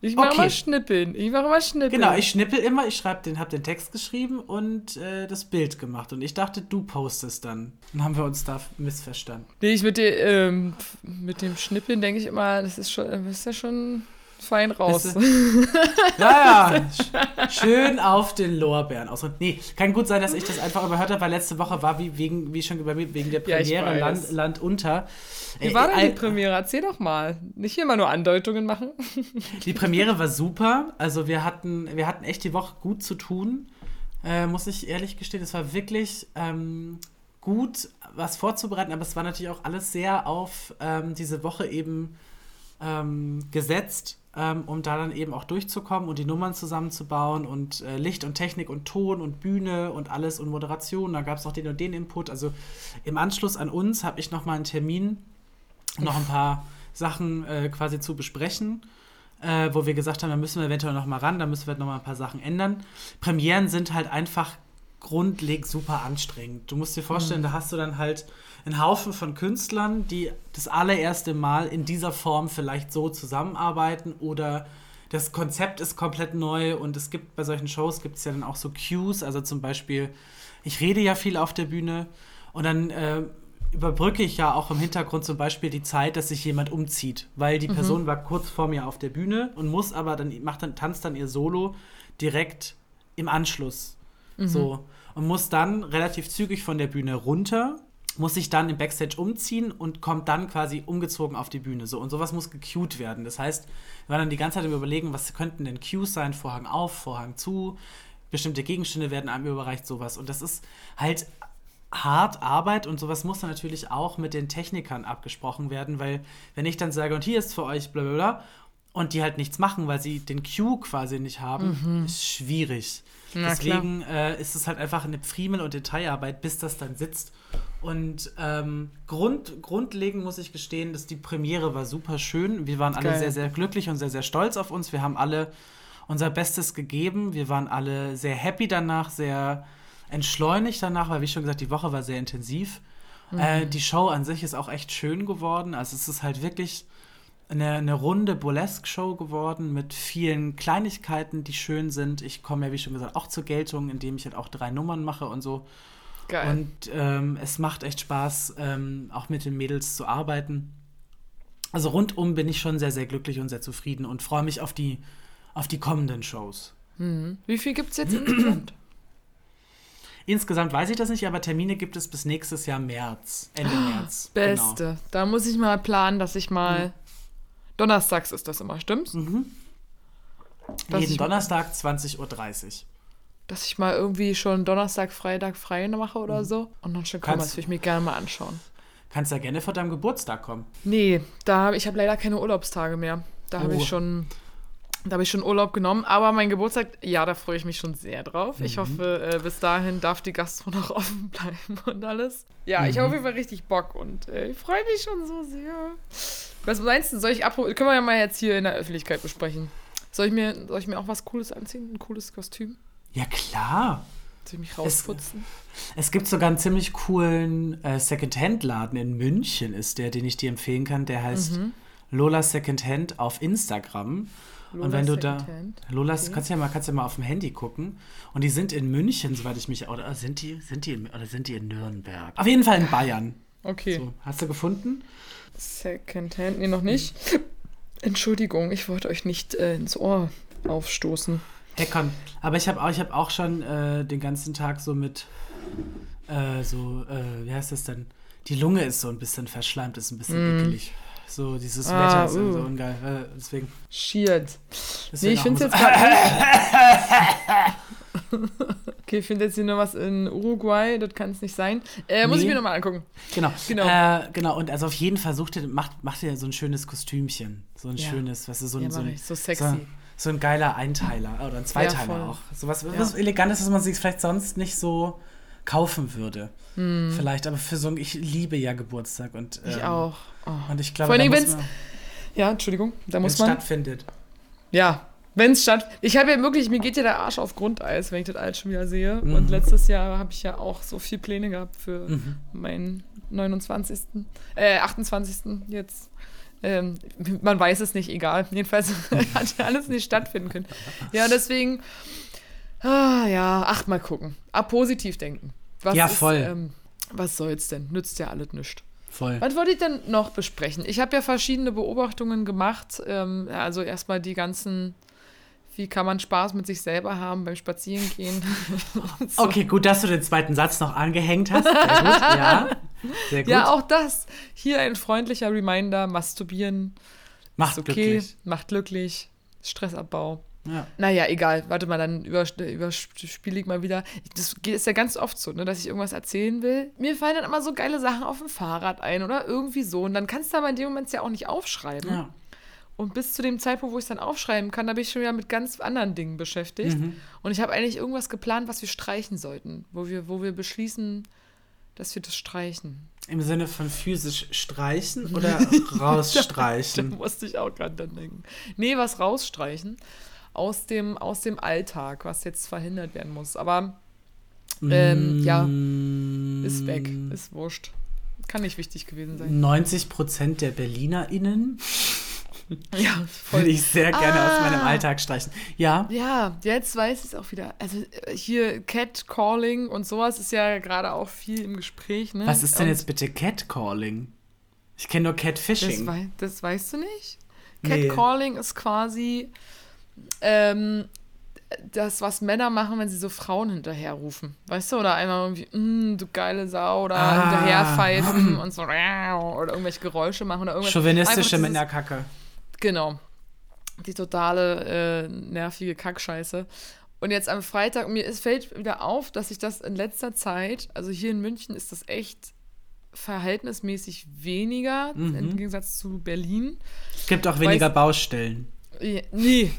Ich mache Okay. mal Schnippeln. Ich mache mal Schnippeln. Genau, ich schnippel immer, ich schreib den, hab den Text geschrieben und äh, das Bild gemacht. Und ich dachte, du postest dann. Dann haben wir uns da missverstanden. Nee, ich mit, dir, ähm, mit dem Schnippeln denke ich immer, das ist, schon, das ist ja schon fein raus. Ja, ja, sch- schön auf den Lorbeeren aus. Nee, kann gut sein, dass ich das einfach überhört habe, weil letzte Woche war wie, wegen, wie schon mir, wegen der Ja, Premiere weiß. Land, Land unter. Wie war denn die Premiere? Erzähl doch mal. Nicht immer nur Andeutungen machen. Die Premiere war super. Also wir hatten, wir hatten echt die Woche gut zu tun. Äh, muss ich ehrlich gestehen, es war wirklich ähm, gut, was vorzubereiten, aber es war natürlich auch alles sehr auf ähm, diese Woche eben ähm, gesetzt, ähm, um da dann eben auch durchzukommen und die Nummern zusammenzubauen und äh, Licht und Technik und Ton und Bühne und alles und Moderation. Da gab es auch den und den Input. Also im Anschluss an uns habe ich nochmal einen Termin, noch ein paar Sachen äh, quasi zu besprechen äh, wo wir gesagt haben, da müssen wir eventuell noch mal ran, da müssen wir noch mal ein paar Sachen ändern. Premieren sind halt einfach grundlegend super anstrengend. Du musst dir vorstellen, da hast du dann halt einen Haufen von Künstlern, die das allererste Mal in dieser Form vielleicht so zusammenarbeiten oder das Konzept ist komplett neu und es gibt bei solchen Shows gibt es ja dann auch so Cues, also zum Beispiel, ich rede ja viel auf der Bühne Und dann äh, überbrücke ich ja auch im Hintergrund zum Beispiel die Zeit, dass sich jemand umzieht, weil die Person war kurz vor mir auf der Bühne und muss aber dann macht dann tanzt dann ihr Solo direkt im Anschluss. So und muss dann relativ zügig von der Bühne runter, muss sich dann im Backstage umziehen und kommt dann quasi umgezogen auf die Bühne. So und sowas muss gecued werden. Das heißt, wir waren dann die ganze Zeit im Überlegen, was könnten denn Cues sein? Vorhang auf, Vorhang zu. Bestimmte Gegenstände werden einem überreicht, sowas. Und das ist halt hart Arbeit und sowas muss dann natürlich auch mit den Technikern abgesprochen werden, weil wenn ich dann sage, und hier ist für euch bla bla bla, und die halt nichts machen, weil sie den Cue quasi nicht haben, ist schwierig. Na, Deswegen äh, ist es halt einfach eine Friemel- und Detailarbeit, bis das dann sitzt. Und ähm, Grund, grundlegend muss ich gestehen, dass die Premiere war super schön. Wir waren alle Geil. sehr, sehr glücklich und sehr, sehr stolz auf uns. Wir haben alle unser Bestes gegeben. Wir waren alle sehr happy danach, sehr entschleunigt danach, weil, wie schon gesagt, die Woche war sehr intensiv. Äh, die Show an sich ist auch echt schön geworden. Also es ist halt wirklich eine, eine runde Burlesque-Show geworden mit vielen Kleinigkeiten, die schön sind. Ich komme ja, wie schon gesagt, auch zur Geltung, indem ich halt auch drei Nummern mache und so. Geil. Und ähm, es macht echt Spaß, ähm, auch mit den Mädels zu arbeiten. Also rundum bin ich schon sehr, sehr glücklich und sehr zufrieden und freue mich auf die, auf die kommenden Shows. Wie viel gibt es jetzt insgesamt? Insgesamt weiß ich das nicht, aber Termine gibt es bis nächstes Jahr März, Ende März. Beste. Da muss ich mal planen, dass ich mal. Donnerstags ist das immer, stimmt's? Genau. Dass Jeden Donnerstag 20.30 Uhr. Dass ich mal irgendwie schon Donnerstag, Freitag frei mache oder so. Und dann schon kommen, Mhm. Kannst- das würde ich mir gerne mal anschauen. Kannst ja gerne vor deinem Geburtstag kommen. Nee, da ich habe leider keine Urlaubstage mehr. Da habe Oh. ich schon. Da habe ich schon Urlaub genommen, aber mein Geburtstag, ja, da freue ich mich schon sehr drauf. Mhm. Ich hoffe, äh, bis dahin darf die Gastro noch offen bleiben und alles. Ja, ich Mhm. habe auf jeden Fall richtig Bock und äh, ich freue mich schon so sehr. Was meinst du, soll ich abholen? Können wir ja mal jetzt hier in der Öffentlichkeit besprechen. Soll ich mir, soll ich mir auch was Cooles anziehen? Ein cooles Kostüm? Ja, klar. Soll ich mich rausputzen? Es gibt sogar einen ziemlich coolen äh, Secondhand-Laden in München, ist der, den ich dir empfehlen kann. Der heißt Mhm. Lola Secondhand auf Instagram. Und Lola wenn du da. Lolas, Okay. kannst du ja mal, kannst du ja mal auf dem Handy gucken. Und die sind in München, soweit ich mich. Oder sind die, sind die, in, oder sind die in Nürnberg? Auf jeden Fall in Bayern. Okay. So, hast du gefunden? Secondhand, nee, noch nicht. Entschuldigung, ich wollte euch nicht äh, ins Ohr aufstoßen. Hackern. Aber ich habe auch, ich hab auch schon äh, den ganzen Tag so mit. Äh, so, äh, wie heißt das denn? Die Lunge ist so ein bisschen verschleimt, ist ein bisschen ekelig. So, dieses Ah, Wetter ist so uh. ungeil. Äh, deswegen. Shit. deswegen Nee, ich finde es immer jetzt gerade. okay, ich finde jetzt hier noch was in Uruguay, das kann es nicht sein. Äh, muss ich mir nochmal angucken. Genau. Genau. Äh, genau. Und also auf jeden Fall sucht ihr, macht, macht ihr so ein schönes Kostümchen. So ein Ja. schönes, was ist so ein, Ja, so ein. So sexy. So, so ein geiler Einteiler oder ein Zweiteiler voll. auch. So was, Ja. was Elegantes, was man sich vielleicht sonst nicht so kaufen würde. Hm. Vielleicht, aber für so ein, ich liebe ja Geburtstag und Ich ähm, auch. Oh. Und ich glaube, Vor muss wenn's- man- Ja, Entschuldigung, da wenn muss es man. stattfindet. Ja, wenn es statt. Ich habe ja wirklich, mir geht ja der Arsch auf Grundeis, wenn ich das alles schon wieder sehe. Mhm. Und letztes Jahr habe ich ja auch so viel Pläne gehabt für Mhm. meinen 29. Äh, 28. jetzt. Ähm, man weiß es nicht, egal. Jedenfalls hat ja alles nicht stattfinden können. Ja, deswegen. Ah, ja, ach, mal gucken. Ah, positiv denken. Was Ja, ist, voll. ähm, was soll's denn? Nützt ja alles nichts. Voll. Was wollte ich denn noch besprechen? Ich habe ja verschiedene Beobachtungen gemacht. Ähm, also erstmal die ganzen, wie kann man Spaß mit sich selber haben beim Spazierengehen. so. Okay, gut, dass du den zweiten Satz noch angehängt hast. Sehr gut, ja. Sehr gut. Ja, auch das. Hier ein freundlicher Reminder: Masturbieren Macht ist okay, glücklich. macht glücklich, Stressabbau. Ja. Naja, egal. Warte mal, dann übers- überspiele ich mal wieder. Das geht- ist ja ganz oft so, ne, dass ich irgendwas erzählen will. Mir fallen dann immer so geile Sachen auf dem Fahrrad ein oder irgendwie so. Und dann kannst du aber in dem Moment ja auch nicht aufschreiben. Ja. Und bis zu dem Zeitpunkt, wo ich es dann aufschreiben kann, da bin ich schon wieder mit ganz anderen Dingen beschäftigt. Mhm. Und ich habe eigentlich irgendwas geplant, was wir streichen sollten, wo wir, wo wir beschließen, dass wir das streichen. Im Sinne von physisch streichen oder rausstreichen? Da musste ich auch gerade dann denken. Nee, was rausstreichen aus dem, aus dem Alltag, was jetzt verhindert werden muss. Aber ähm, ja, Mm. ist weg, ist wurscht. Kann nicht wichtig gewesen sein. 90 Prozent der BerlinerInnen Ja, voll. Würde ich sehr gerne aus Ah. meinem Alltag streichen. Ja, Ja, jetzt weiß ich es auch wieder. Also äh, hier Catcalling und sowas ist ja gerade auch viel im Gespräch. Ne? was ist denn Und jetzt bitte Catcalling? Ich kenne nur Das, Catfishing. wei das weißt du nicht? Nee. Catcalling ist quasi ähm, das, was Männer machen, wenn sie so Frauen hinterherrufen. Weißt du? Oder einmal irgendwie, mm, du geile Sau, oder Ah. hinterherpfeifen und so, oder irgendwelche Geräusche machen oder irgendwas. Chauvinistische Männerkacke. Genau. Die totale äh, nervige Kackscheiße. Und jetzt am Freitag, mir es fällt wieder auf, dass ich das in letzter Zeit, also hier in München ist das echt verhältnismäßig weniger Mhm. im Gegensatz zu Berlin. Es gibt auch weniger Baustellen. Nee,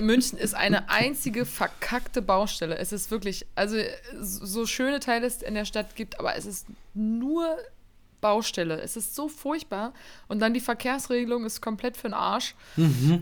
München ist eine einzige verkackte Baustelle. Es ist wirklich, also so schöne Teile es in der Stadt gibt, aber es ist nur Baustelle. Es ist so furchtbar. Und dann die Verkehrsregelung ist komplett für den Arsch.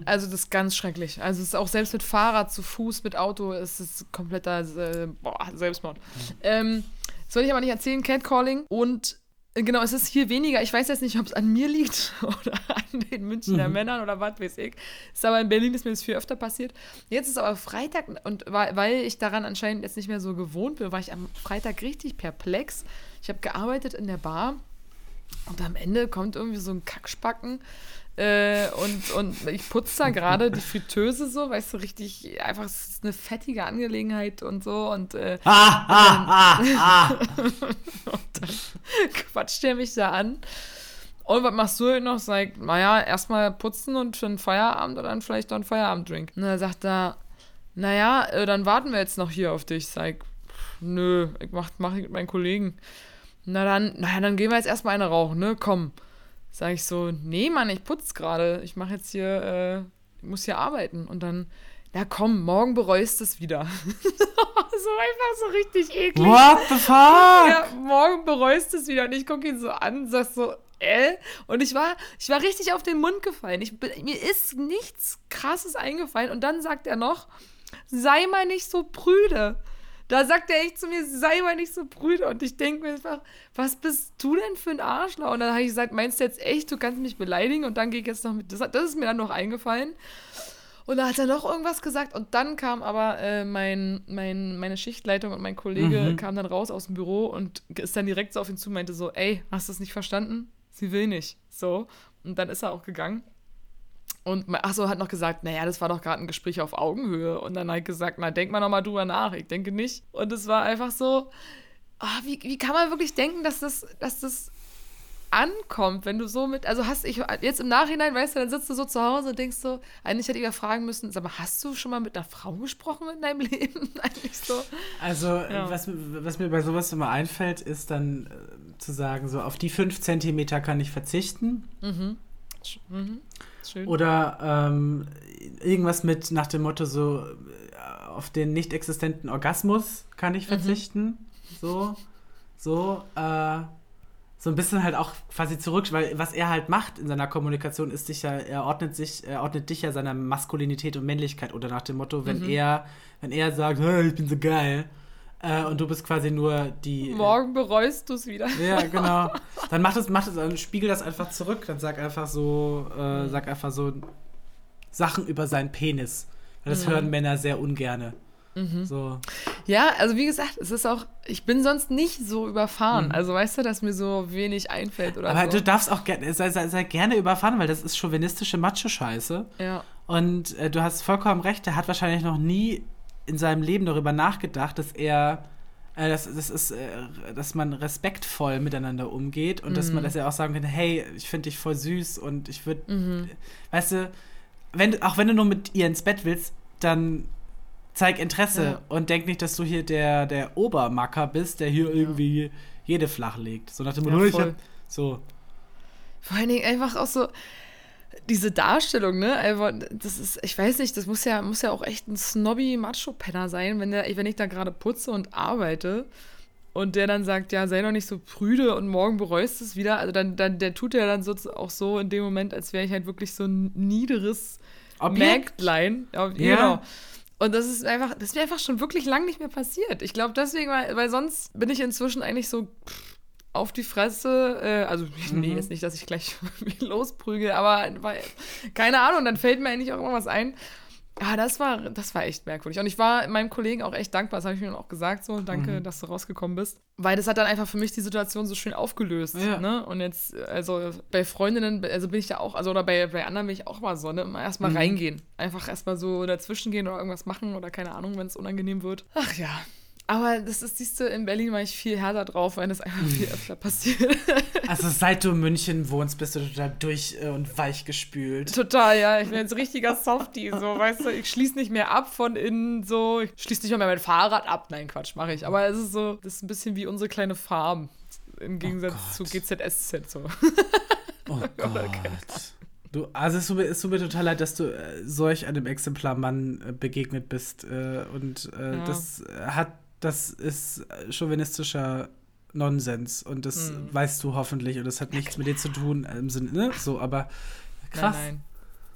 Also das ist ganz schrecklich. Also es ist auch selbst mit Fahrrad, zu Fuß, mit Auto, es ist kompletter äh, boah, Selbstmord. Ähm, das wollte ich aber nicht erzählen, Catcalling. Und äh, genau, es ist hier weniger. Ich weiß jetzt nicht, ob es an mir liegt oder an den Münchner Männern oder was weiß ich. Ist aber in Berlin ist mir das viel öfter passiert. Jetzt ist aber Freitag und weil ich daran anscheinend jetzt nicht mehr so gewohnt bin, war ich am Freitag richtig perplex. Ich habe gearbeitet in der Bar und am Ende kommt irgendwie so ein Kackspacken. Äh, und, und ich putze da gerade die Fritteuse so, weißt du, richtig, einfach, es ist eine fettige Angelegenheit und so. Und äh, Ah, ah, ah, ah. quatscht er mich da an. Und was machst du heute noch? Sag, naja, erstmal putzen und für einen Feierabend oder dann vielleicht noch einen Feierabend-Drink. Und dann sagt er, naja, äh, dann warten wir jetzt noch hier auf dich. Sag, nö, ich mach, mach ich mit meinen Kollegen. Na dann, naja, dann gehen wir jetzt erstmal eine rauchen, ne? Komm. Sag ich so, nee, Mann, ich putz gerade. Ich mache jetzt hier, äh, ich muss hier arbeiten. Und dann, na komm, morgen bereust es wieder. so einfach so richtig eklig. What the fuck? Ja, morgen bereust es wieder. Und ich gucke ihn so an und sag so, äh? Und ich war, ich war richtig auf den Mund gefallen. Ich mir ist nichts Krasses eingefallen. Und dann sagt er noch, sei mal nicht so prüde. Da sagt er echt zu mir, sei mal nicht so prüde. Und ich denke mir einfach, was bist du denn für ein Arschloch? Und dann habe ich gesagt, meinst du jetzt echt, du kannst mich beleidigen? Und dann gehe ich jetzt noch mit. Das, das ist mir dann noch eingefallen. Und da hat er noch irgendwas gesagt und dann kam aber äh, mein, mein, meine Schichtleitung und mein Kollege Mhm. kam dann raus aus dem Büro und ist dann direkt so auf ihn zu und meinte so, ey, hast du es nicht verstanden? Sie will nicht. So. Und dann ist er auch gegangen. Und mein- ach so, hat noch gesagt, naja, das war doch gerade ein Gespräch auf Augenhöhe. Und dann hat gesagt, na, denk mal nochmal drüber nach. Ich denke nicht. Und es war einfach so, ah, wie, wie kann man wirklich denken, dass das, dass das ankommt, wenn du so mit, also hast ich jetzt im Nachhinein, weißt du, dann sitzt du so zu Hause und denkst so, eigentlich hätte ich ja fragen müssen, sag mal, hast du schon mal mit einer Frau gesprochen in deinem Leben? eigentlich so. Also, Ja. was, was mir bei sowas immer einfällt, ist dann äh, zu sagen, so auf die fünf Zentimeter kann ich verzichten. Sch- Mhm. Schön. Oder ähm, irgendwas mit nach dem Motto so, äh, auf den nicht existenten Orgasmus kann Mhm. ich verzichten. So, so, äh, so ein bisschen halt auch quasi zurück, weil was er halt macht in seiner Kommunikation ist dich ja, er ordnet sich, er ordnet dich ja seiner Maskulinität und Männlichkeit oder nach dem Motto, Mhm. wenn er, wenn er sagt, "Hey, ich bin so geil, äh, und du bist quasi nur die. Morgen bereust du es wieder. Ja, genau. Dann mach das, mach das, dann spiegel das einfach zurück. Dann sag einfach so, Mhm. äh, sag einfach so Sachen über seinen Penis. Weil Mhm. Das hören Männer sehr ungerne. So. Ja, also wie gesagt, es ist auch, ich bin sonst nicht so überfahren. Mhm. Also weißt du, dass mir so wenig einfällt oder Aber so. du darfst auch gerne, sei, sei, sei gerne überfahren, weil das ist chauvinistische Macho-Scheiße. ja. Und äh, du hast vollkommen recht, er hat wahrscheinlich noch nie in seinem Leben darüber nachgedacht, dass er, äh, dass, das ist, äh, dass man respektvoll miteinander umgeht und dass man, dass er auch sagen kann, hey, ich finde dich voll süß und ich würde, weißt du, wenn, auch wenn du nur mit ihr ins Bett willst, dann zeig Interesse Ja. und denk nicht, dass du hier der, der Obermacker bist, der hier irgendwie jede flach legt. So nach dem Ja, Motto, ich voll. so. Vor allen Dingen einfach auch so diese Darstellung, ne? Einfach, das ist, ich weiß nicht, das muss ja, muss ja auch echt ein snobby Macho-Penner sein, wenn, der, wenn ich da gerade putze und arbeite und der dann sagt, ja, sei doch nicht so prüde und morgen bereust es wieder. Also dann, dann der tut ja dann so, auch so in dem Moment, als wäre ich halt wirklich so ein niederes. Mägdlein. Ja, Ja. Genau. Und das ist einfach, das ist mir einfach schon wirklich lang nicht mehr passiert. Ich glaube deswegen, weil, weil sonst bin ich inzwischen eigentlich so pff, auf die Fresse. Äh, also, nee, Mhm. jetzt nicht, dass ich gleich losprügel, aber weil, keine Ahnung, dann fällt mir eigentlich auch immer was ein. Ah, das war, das war echt merkwürdig. Und ich war meinem Kollegen auch echt dankbar, das habe ich mir auch gesagt, so, danke, Mhm. dass du rausgekommen bist. Weil das hat dann einfach für mich die Situation so schön aufgelöst. Ja. Ne? Und jetzt, also bei Freundinnen, also bin ich da auch, also oder bei, bei anderen bin ich auch mal so, ne? Immer erstmal Mhm. reingehen. Einfach erstmal so dazwischen gehen oder irgendwas machen oder keine Ahnung, wenn es unangenehm wird. Ach ja. Aber das ist, siehst du, in Berlin war ich viel härter drauf, wenn das einfach viel öfter passiert. Also seit du in München wohnst, bist du total durch äh, und weich gespült. Total, ja. Ich bin jetzt richtiger Softie, so, weißt du, ich schließe nicht mehr ab von innen, so, ich schließe nicht mal mehr mein Fahrrad ab. Nein, Quatsch, mache ich. Aber es ist so, das ist ein bisschen wie unsere kleine Farm. Im Gegensatz zu Gott. GZSZ, so. Oh Gott. Du, also es tut, mir, es tut mir total leid, dass du äh, solch einem Exemplar Mann äh, begegnet bist. Äh, und äh, Ja. das hat, das ist äh, chauvinistischer Nonsens. Und das Hm. weißt du hoffentlich. Und das hat nichts mit dir zu tun äh, im Sinne, ne? So, aber krass. Nein, nein.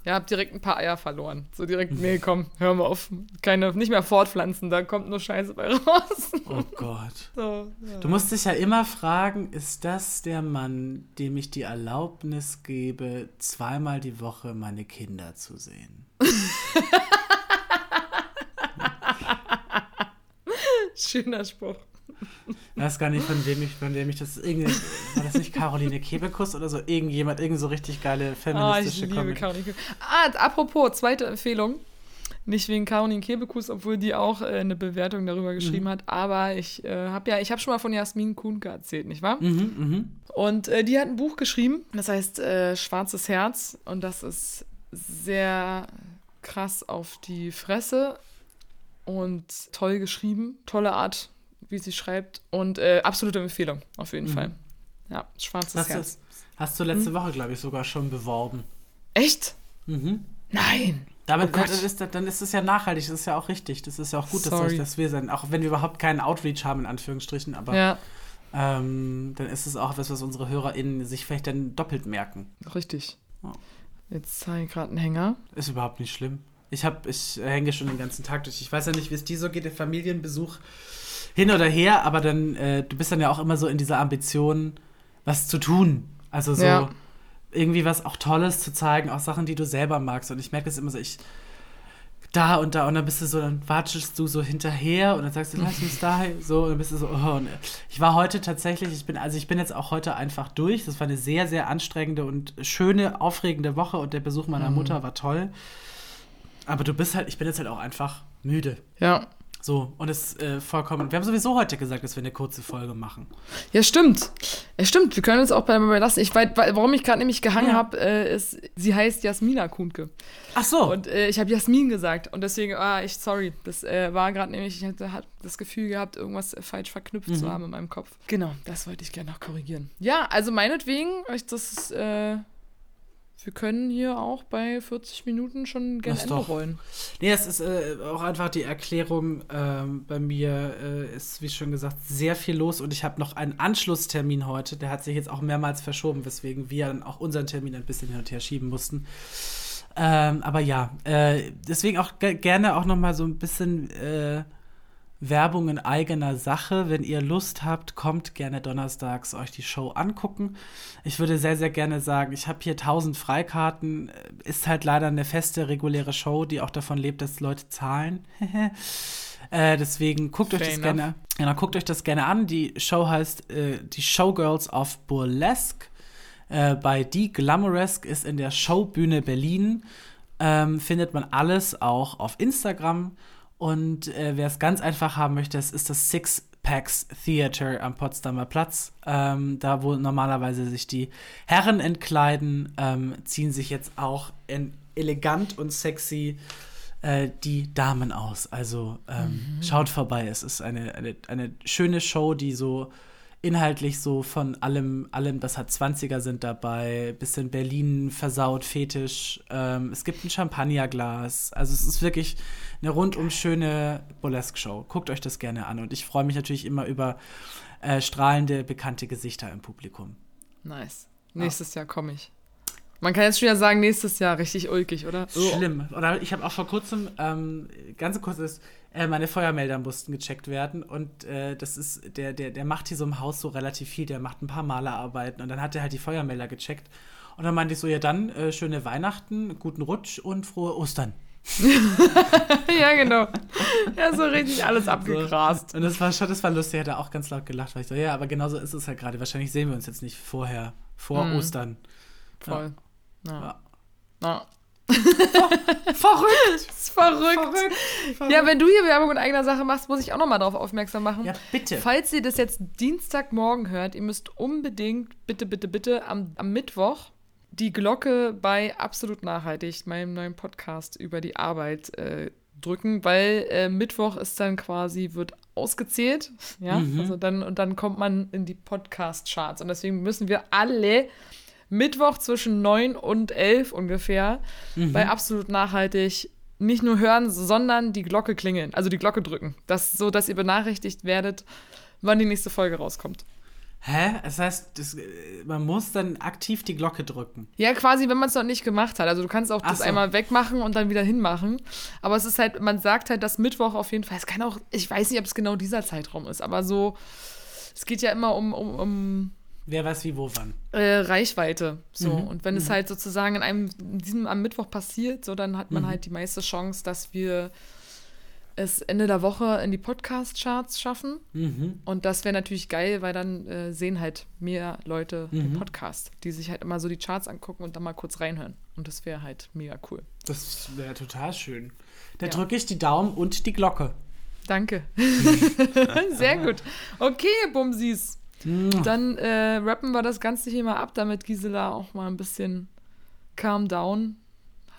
Ja, hab direkt ein paar Eier verloren. So direkt, nee, komm, hör mal auf. Keine, nicht mehr fortpflanzen, da kommt nur Scheiße bei raus. Oh Gott. So, ja. Du musst dich ja immer fragen, ist das der Mann, dem ich die Erlaubnis gebe, zweimal die Woche meine Kinder zu sehen? Schöner Spruch. Ich weiß gar nicht, von wem ich, von wem ich das irgendwie, war das nicht Caroline Kebekus oder so? Irgendjemand, irgend so richtig geile Ah, ich feministische liebe. Caroline. Ah, apropos, zweite Empfehlung. Nicht wegen Caroline Kebekus, obwohl die auch äh, eine Bewertung darüber geschrieben Mhm. hat, aber ich äh, habe ja, ich habe schon mal von Jasmin Kuhnke erzählt, nicht wahr? Mhm, mhm. Und äh, die hat ein Buch geschrieben, das heißt äh, Schwarzes Herz und das ist sehr krass auf die Fresse und toll geschrieben, tolle Art, wie sie schreibt und äh, absolute Empfehlung auf jeden Mhm. Fall. Ja, Schwarzes Hast, Herz. du, hast du letzte Woche, glaube ich, sogar schon beworben. Echt? Mhm. Nein. Damit, Oh dann, ist, dann ist es ja nachhaltig, das ist ja auch richtig. Das ist ja auch gut, dass, Sorry. dass wir sein. Auch wenn wir überhaupt keinen Outreach haben, in Anführungsstrichen, aber Ja, ähm, dann ist es auch etwas, was unsere HörerInnen sich vielleicht dann doppelt merken. richtig. Oh. Jetzt zeige ich gerade einen Hänger. Ist überhaupt nicht schlimm. Ich hab, ich hänge schon den ganzen Tag durch. Ich weiß ja nicht, wie es dir so geht, der Familienbesuch hin oder her, aber dann, äh, du bist dann ja auch immer so in dieser Ambition, was zu tun. Also so Ja. irgendwie was auch Tolles zu zeigen, auch Sachen, die du selber magst. Und ich merke das immer so, ich da und da und dann bist du so, dann watschelst du so hinterher und dann sagst du, lass uns da so und dann bist du so, oh, und ich war heute tatsächlich, ich bin, also ich bin jetzt auch heute einfach durch. Das war eine sehr, sehr anstrengende und schöne, aufregende Woche und der Besuch meiner Mhm. Mutter war toll. Aber du bist halt, ich bin jetzt halt auch einfach müde. Ja. So, und es äh, vollkommen. Wir haben sowieso heute gesagt, dass wir eine kurze Folge machen. Ja, stimmt. Ja, stimmt. Wir können uns auch dabei belassen. Ich weiß, warum ich gerade nämlich gehangen Ja. habe, äh, ist, sie heißt Jasmina Kuhnke. Ach so. Und äh, ich habe Jasmin gesagt. Und deswegen, ah, ich, sorry. Das äh, war gerade nämlich, ich hatte hab das Gefühl gehabt, irgendwas falsch verknüpft Mhm. zu haben in meinem Kopf. Genau, das wollte ich gerne noch korrigieren. Ja, also meinetwegen, das ist, äh, wir können hier auch bei 40 Minuten schon gerne Ende rollen. Nee, es ist äh, auch einfach die Erklärung. Ähm, bei mir äh, ist, wie schon gesagt, sehr viel los und ich habe noch einen Anschlusstermin heute. Der hat sich jetzt auch mehrmals verschoben, weswegen wir dann auch unseren Termin ein bisschen hin und her schieben mussten. Ähm, aber ja, äh, deswegen auch ge gerne auch noch mal so ein bisschen äh, Werbung in eigener Sache. Wenn ihr Lust habt, kommt gerne donnerstags euch die Show angucken. Ich würde sehr, sehr gerne sagen, ich habe hier 1000 Freikarten. Ist halt leider eine feste, reguläre Show, die auch davon lebt, dass Leute zahlen. äh, deswegen guckt euch das enough. gerne, genau, guckt euch das gerne an. Die Show heißt äh, Die Showgirls of Burlesque. Äh, bei Die Glamouresque ist in der Showbühne Berlin. Ähm, findet man alles auch auf Instagram. Und äh, wer es ganz einfach haben möchte, das ist das Six Packs Theater am Potsdamer Platz. Ähm, da, wo normalerweise sich die Herren entkleiden, ähm, ziehen sich jetzt auch elegant und sexy äh, die Damen aus. Also ähm, schaut vorbei. Es ist eine, eine, eine schöne Show, die so inhaltlich so von allem, allem, das hat 20er sind dabei, bisschen Berlin versaut, Fetisch. Ähm, es gibt ein Champagnerglas. Also es ist wirklich eine rundum schöne Burlesque-Show. Guckt euch das gerne an. Und ich freue mich natürlich immer über äh, strahlende, bekannte Gesichter im Publikum. Nice. Nächstes Jahr komme ich. Man kann jetzt schon ja sagen, nächstes Jahr richtig ulkig, oder? Schlimm. Oder ich habe auch vor kurzem, ähm, ganz kurz ist, äh, meine Feuermelder mussten gecheckt werden und äh, das ist, der, der, der macht hier so im Haus so relativ viel, der macht ein paar Malerarbeiten und dann hat er halt die Feuermelder gecheckt und dann meinte ich so, ja dann, äh, schöne Weihnachten, guten Rutsch und frohe Ostern. ja, genau. Ja, so richtig alles abgegrast. Und das war schon, das war lustig, hat er auch ganz laut gelacht, weil ich so, ja, aber genauso ist es halt gerade. Wahrscheinlich sehen wir uns jetzt nicht vorher, vor Mhm. Ostern. Voll. Ja. Ja. Ja. Verrückt! Das ist verrückt. Verrückt! Ja, wenn du hier Werbung in eigener Sache machst, muss ich auch nochmal darauf aufmerksam machen. Ja, bitte. Falls ihr das jetzt Dienstagmorgen hört, ihr müsst unbedingt, bitte, bitte, bitte, am, am Mittwoch die Glocke bei Absolut Nachhaltig, meinem neuen Podcast über die Arbeit, äh, drücken, weil äh, Mittwoch ist dann quasi, wird ausgezählt, ja, Mhm. also dann, und dann kommt man in die Podcast-Charts und deswegen müssen wir alle Mittwoch zwischen 9 und 11 ungefähr Mhm. bei Absolut Nachhaltig nicht nur hören, sondern die Glocke klingeln, also die Glocke drücken. Das so, dass ihr benachrichtigt werdet, wann die nächste Folge rauskommt. Hä? Das heißt, das, äh, man muss dann aktiv die Glocke drücken. Ja, quasi, wenn man es noch nicht gemacht hat. Also du kannst auch Ach das so. einmal wegmachen und dann wieder hinmachen. Aber es ist halt, man sagt halt, dass Mittwoch auf jeden Fall, es kann auch, ich weiß nicht, ob es genau dieser Zeitraum ist, aber so, es geht ja immer um, um, um Wer weiß wie, wo, wann. äh, Reichweite. So. Mhm, Und wenn es halt sozusagen in einem, in diesem am Mittwoch passiert, so dann hat man Mhm. halt die meiste Chance, dass wir es Ende der Woche in die Podcast-Charts schaffen. Mhm. Und das wäre natürlich geil, weil dann äh, sehen halt mehr Leute den Mhm. Podcast, die sich halt immer so die Charts angucken und dann mal kurz reinhören. Und das wäre halt mega cool. Das wäre total schön. Da Ja. drücke ich die Daumen und die Glocke. Danke. Sehr gut. Okay, Bumsis. Dann äh, rappen wir das Ganze hier mal ab, damit Gisela auch mal ein bisschen calm down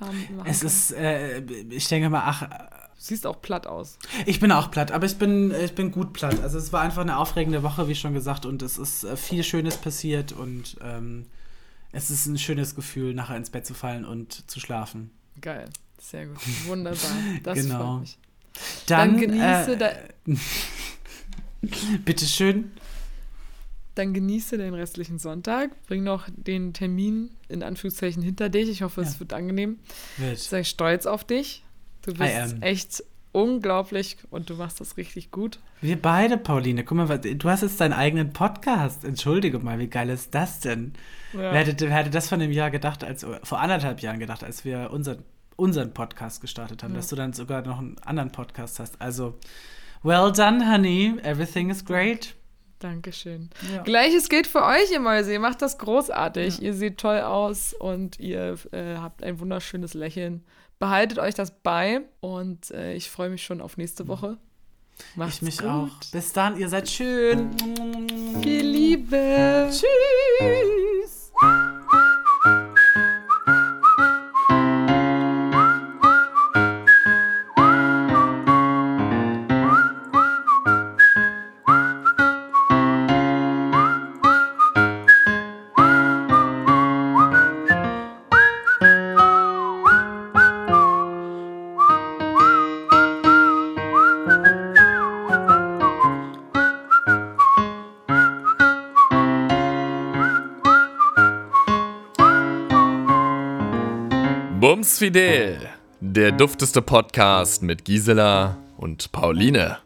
haben. Es kann. ist, äh, ich denke mal, ach, Du siehst auch platt aus. ich bin auch platt, aber ich bin, ich bin gut platt. Also es war einfach eine aufregende Woche, wie schon gesagt, und es ist äh, viel Schönes passiert und ähm, es ist ein schönes Gefühl, nachher ins Bett zu fallen und zu schlafen. Geil. Sehr gut. Wunderbar. Das Genau. freut mich. Dann, Dann genieße äh, Bitteschön. Dann genieße den restlichen Sonntag. Bring noch den Termin in Anführungszeichen hinter dich. Ich hoffe, es Ja. wird angenehm. Wird. Sei stolz auf dich. Du bist echt unglaublich und du machst das richtig gut. Wir beide, Pauline. Guck mal, du hast jetzt deinen eigenen Podcast. Entschuldige mal, wie geil ist das denn? Ja. Wer, hätte, wer hätte das von einem Jahr gedacht, als vor anderthalb Jahren gedacht, als wir unseren, unseren Podcast gestartet haben, Ja. dass du dann sogar noch einen anderen Podcast hast. Also, well done, honey. Everything is great. Dankeschön. Ja. Gleiches gilt für euch, ihr Mäuse. Ihr macht das großartig. Ihr seht toll aus und ihr äh, habt ein wunderschönes Lächeln. Behaltet euch das bei und äh, ich freue mich schon auf nächste Woche. Macht's Ich mich gut. auch. Bis dann, ihr seid schön. Viel Liebe. Tschüss. Bums Fidel, der dufteste Podcast mit Gisela und Pauline.